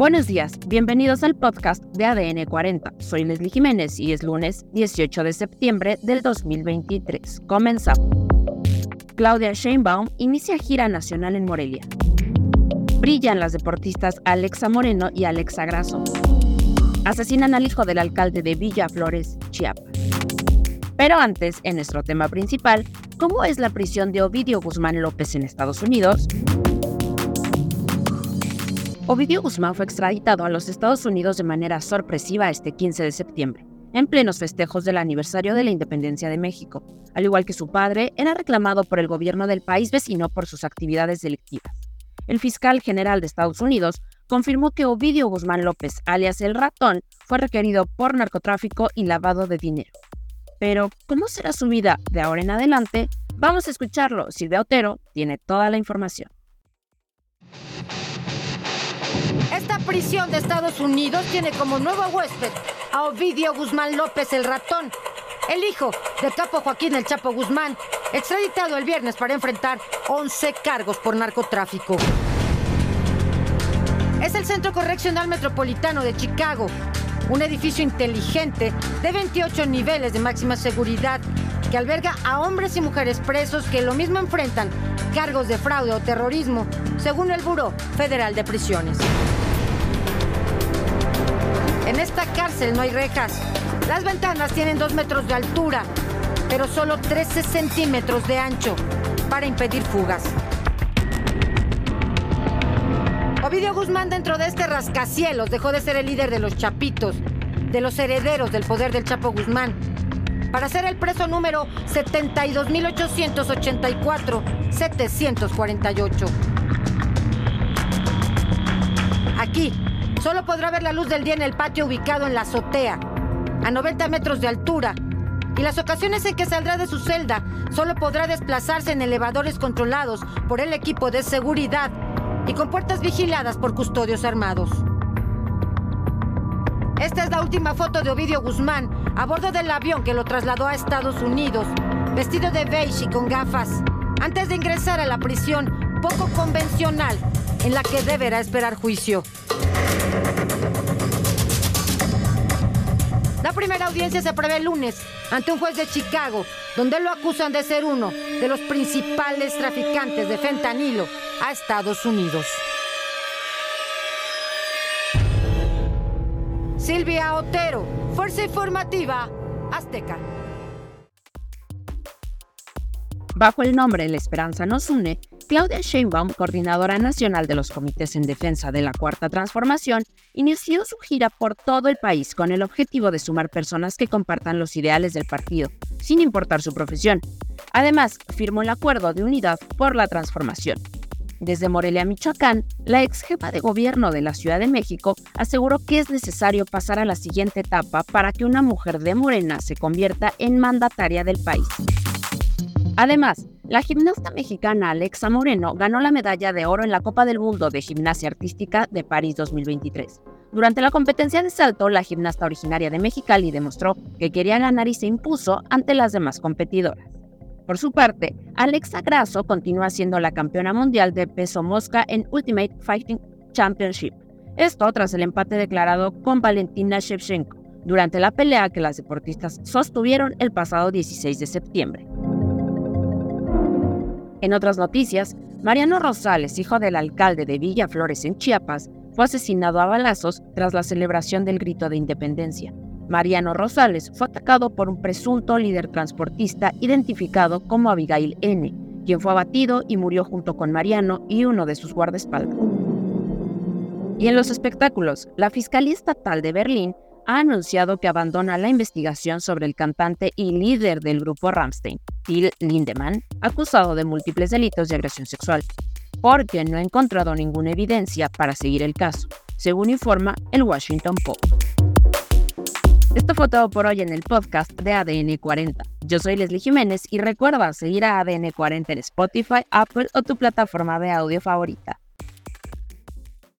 Buenos días, bienvenidos al podcast de ADN 40. Soy Leslie Jiménez y es lunes 18 de septiembre del 2023. Comenzamos. Claudia Sheinbaum inicia gira nacional en Morelia. Brillan las deportistas Alexa Moreno y Alexa Grasso. Asesinan al hijo del alcalde de Villa Flores, Chiapas. Pero antes, en nuestro tema principal, ¿cómo es la prisión de Ovidio Guzmán López en Estados Unidos? Ovidio Guzmán fue extraditado a los Estados Unidos de manera sorpresiva este 15 de septiembre, en plenos festejos del aniversario de la independencia de México. Al igual que su padre, era reclamado por el gobierno del país vecino por sus actividades delictivas. El fiscal general de Estados Unidos confirmó que Ovidio Guzmán López, alias el ratón, fue requerido por narcotráfico y lavado de dinero. Pero, ¿cómo será su vida de ahora en adelante? Vamos a escucharlo. Silvia Otero tiene toda la información. Esta prisión de Estados Unidos tiene como nuevo huésped a Ovidio Guzmán López el ratón, el hijo del capo Joaquín El Chapo Guzmán, extraditado el viernes para enfrentar 11 cargos por narcotráfico. Es el Centro Correccional Metropolitano de Chicago, un edificio inteligente de 28 niveles de máxima seguridad que alberga a hombres y mujeres presos que lo mismo enfrentan cargos de fraude o terrorismo, según el Buró Federal de Prisiones. En esta cárcel no hay rejas. Las ventanas tienen dos metros de altura, pero solo 13 centímetros de ancho para impedir fugas. Ovidio Guzmán dentro de este rascacielos dejó de ser el líder de los chapitos, de los herederos del poder del Chapo Guzmán, para ser el preso número 72.884-748. Aquí, Solo podrá ver la luz del día en el patio ubicado en la azotea, a 90 metros de altura. Y las ocasiones en que saldrá de su celda, solo podrá desplazarse en elevadores controlados por el equipo de seguridad y con puertas vigiladas por custodios armados. Esta es la última foto de Ovidio Guzmán a bordo del avión que lo trasladó a Estados Unidos, vestido de beige y con gafas, antes de ingresar a la prisión poco convencional en la que deberá esperar juicio. La primera audiencia se prevé el lunes ante un juez de Chicago, donde lo acusan de ser uno de los principales traficantes de fentanilo a Estados Unidos. Silvia Otero, Fuerza Informativa Azteca. Bajo el nombre La Esperanza nos une, Claudia Sheinbaum, coordinadora nacional de los comités en defensa de la Cuarta Transformación, inició su gira por todo el país con el objetivo de sumar personas que compartan los ideales del partido, sin importar su profesión. Además, firmó el acuerdo de unidad por la transformación. Desde Morelia, Michoacán, la ex jefa de gobierno de la Ciudad de México aseguró que es necesario pasar a la siguiente etapa para que una mujer de Morena se convierta en mandataria del país. Además, la gimnasta mexicana Alexa Moreno ganó la medalla de oro en la Copa del Mundo de Gimnasia Artística de París 2023. Durante la competencia de salto, la gimnasta originaria de Mexicali demostró que quería ganar y se impuso ante las demás competidoras. Por su parte, Alexa Grasso continúa siendo la campeona mundial de peso mosca en Ultimate Fighting Championship. Esto tras el empate declarado con Valentina Shevchenko durante la pelea que las deportistas sostuvieron el pasado 16 de septiembre. En otras noticias, Mariano Rosales, hijo del alcalde de Villa Flores en Chiapas, fue asesinado a balazos tras la celebración del grito de independencia. Mariano Rosales fue atacado por un presunto líder transportista identificado como Abigail N., quien fue abatido y murió junto con Mariano y uno de sus guardaespaldas. Y en los espectáculos, la Fiscalía Estatal de Berlín ha anunciado que abandona la investigación sobre el cantante y líder del grupo Rammstein, Till Lindemann, acusado de múltiples delitos de agresión sexual, porque no ha encontrado ninguna evidencia para seguir el caso, según informa el Washington Post. Esto fue todo por hoy en el podcast de ADN 40. Yo soy Leslie Jiménez y recuerda seguir a ADN 40 en Spotify, Apple o tu plataforma de audio favorita.